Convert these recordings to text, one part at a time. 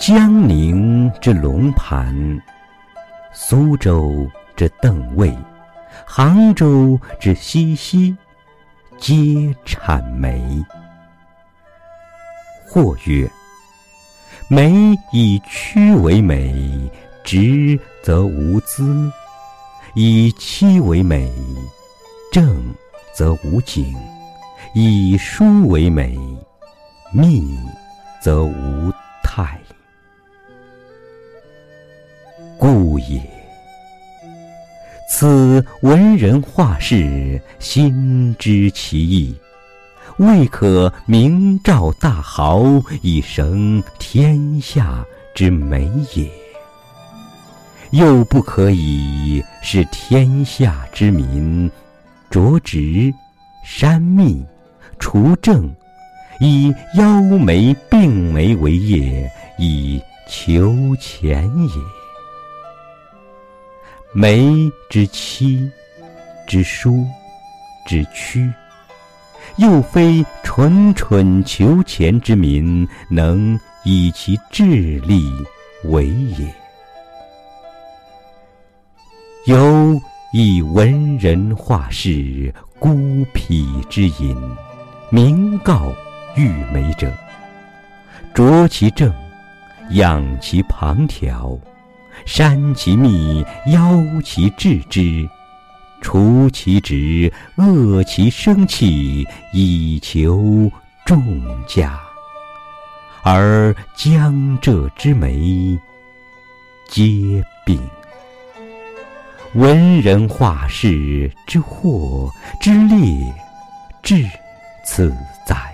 江宁之龙盘，苏州之邓尉，杭州之西溪，皆产梅。或曰：梅以曲为美，直则无姿；以期为美，正则无景；以疏为美，密则无态。故也。此文人画士心知其意，未可明照大豪以成天下之美也；又不可以是天下之民着直、删密、除正，以邀梅并眉为业，以求钱也。梅之妻，之疏，之曲，又非蠢蠢求钱之民能以其智力为也。有以文人画士孤僻之隐，明告玉梅者，着其正，养其旁条。删其密，邀其志之，除其直，遏其生气，以求众家。而江浙之梅，皆病。文人画士之祸之烈，至此哉！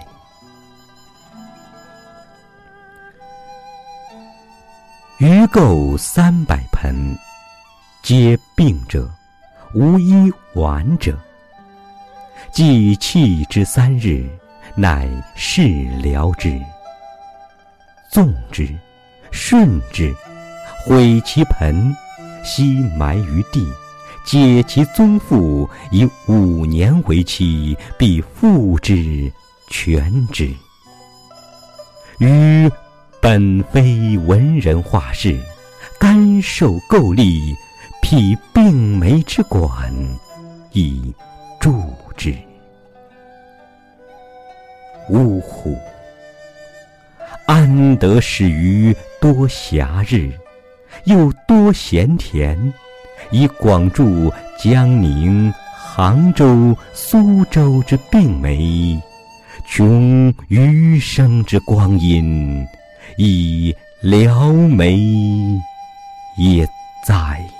余购三百盆，皆病者，无一完者。既弃之三日，乃事疗之。纵之，顺之，毁其盆，悉埋于地，解其宗父，以五年为期，必复之，全之。余。本非文人画士，甘受垢吏，辟病梅之馆，以助之。呜呼！安得始于多暇日，又多闲田，以广助江宁、杭州、苏州之病梅，穷余生之光阴。已撩眉也在！